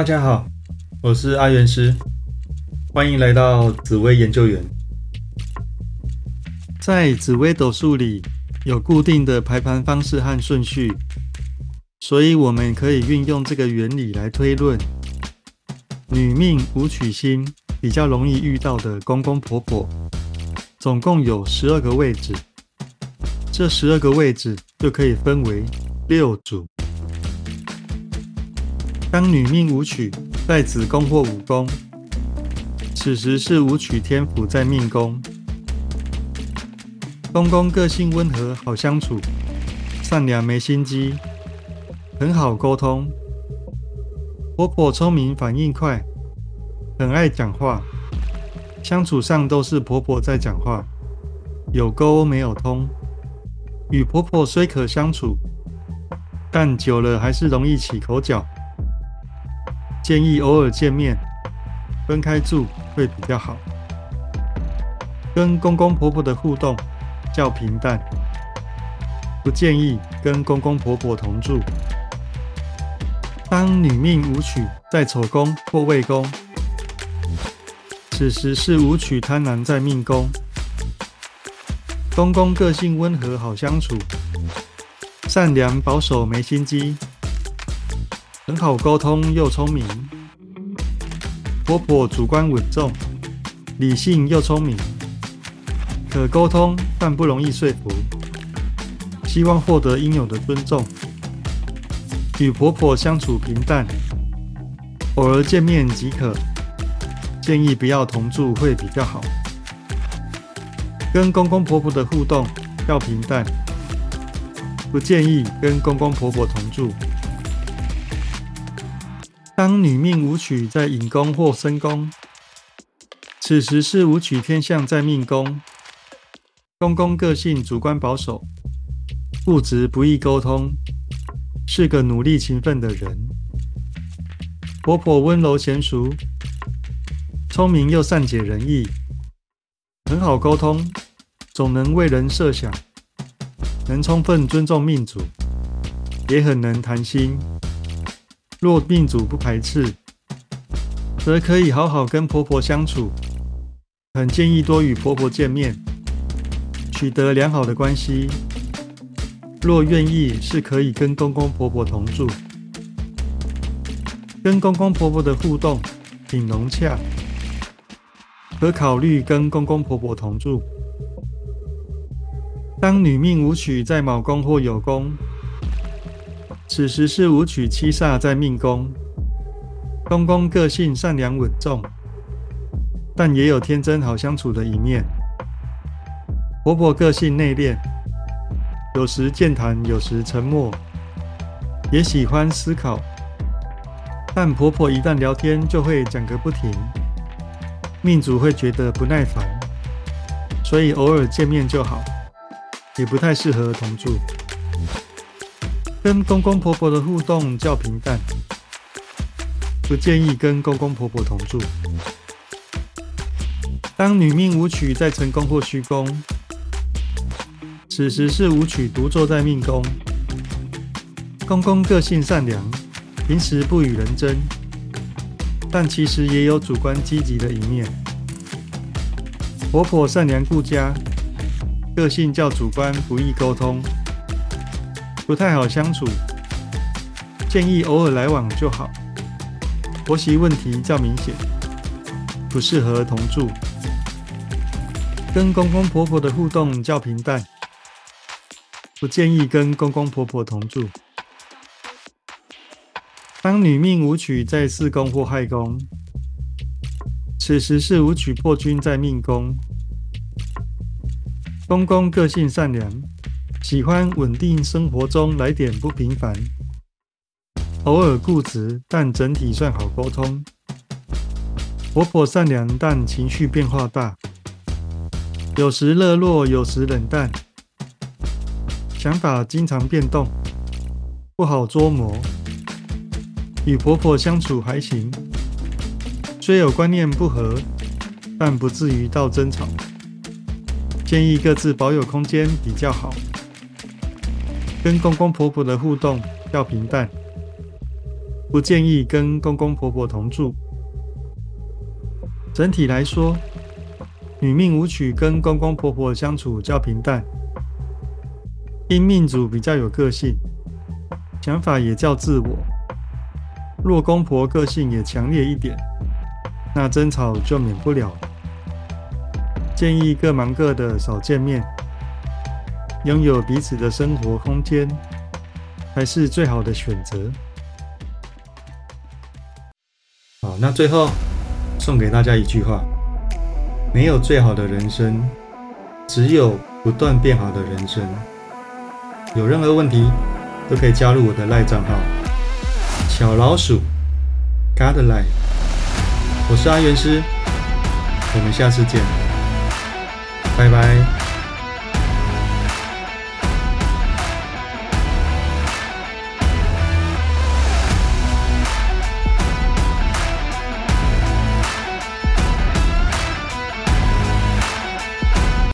大家好，我是阿元师，欢迎来到紫薇研究员。在紫微斗数里有固定的排盘方式和顺序，所以我们可以运用这个原理来推论。女命武曲星比较容易遇到的公公婆婆，总共有十二个位置，这十二个位置就可以分为六组。当女命武曲在子宫或五宫，此时是武曲天府在命宫。公公个性温和，好相处，善良没心机，很好沟通。婆婆聪明，反应快，很爱讲话，相处上都是婆婆在讲话，有沟没有通。与婆婆虽可相处，但久了还是容易起口角。建议偶尔见面，分开住会比较好。跟公公婆婆的互动。较平淡，不建议跟公公婆婆同住。当女命舞曲在丑宫或未宫，此时是舞曲贪婪在命宫。公公个性温和，好相处，善良保守，没心机，很好沟通又聪明。婆婆主观稳重，理性又聪明。可沟通，但不容易说服。希望获得应有的尊重。与婆婆相处平淡，偶尔见面即可。建议不要同住会比较好。跟公公婆婆的互动要平淡，不建议跟公公婆婆同住。当女命舞曲在引宫或申宫，此时是舞曲天象在命宫。公公个性主观保守，固执不易沟通，是个努力勤奋的人。婆婆温柔娴熟，聪明又善解人意，很好沟通，总能为人设想，能充分尊重命主，也很能谈心。若命主不排斥，则可以好好跟婆婆相处。很建议多与婆婆见面。取得良好的关系，若愿意，是可以跟公公婆婆同住。跟公公婆婆的互动挺融洽，可考虑跟公公婆婆同住。当女命舞曲在卯宫或酉宫，此时是舞曲七煞在命宫。公公个性善良稳重，但也有天真好相处的一面。婆婆个性内敛，有时健谈，有时沉默，也喜欢思考。但婆婆一旦聊天，就会讲个不停，命主会觉得不耐烦，所以偶尔见面就好，也不太适合同住。跟公公婆婆的互动较平淡，不建议跟公公婆婆同住。当女命舞曲在成功或虚宫。此时是舞曲独坐在命宫，公公个性善良，平时不与人争，但其实也有主观积极的一面。婆婆善良顾家，个性较主观，不易沟通，不太好相处，建议偶尔来往就好。婆媳问题较明显，不适合同住，跟公公婆婆的互动较平淡。不建议跟公公婆婆同住。当女命武曲在四宫或亥宫，此时是武曲破军在命宫。公公个性善良，喜欢稳定生活中来点不平凡，偶尔固执，但整体算好沟通。婆婆善良，但情绪变化大，有时热络，有时冷淡。想法经常变动，不好捉摸。与婆婆相处还行，虽有观念不合，但不至于到争吵。建议各自保有空间比较好。跟公公婆婆的互动要平淡，不建议跟公公婆婆同住。整体来说，女命武曲跟公公婆婆相处较平淡，因命主比较有个性，想法也较自我。若公婆个性也强烈一点，那争吵就免不了。建议各忙各的，少见面，拥有彼此的生活空间，才是最好的选择。好，那最后送给大家一句话：没有最好的人生，只有不断变好的人生。有任何问题，都可以加入我的赖账号小老鼠 Godlife。我是阿元师，我们下次见。拜拜。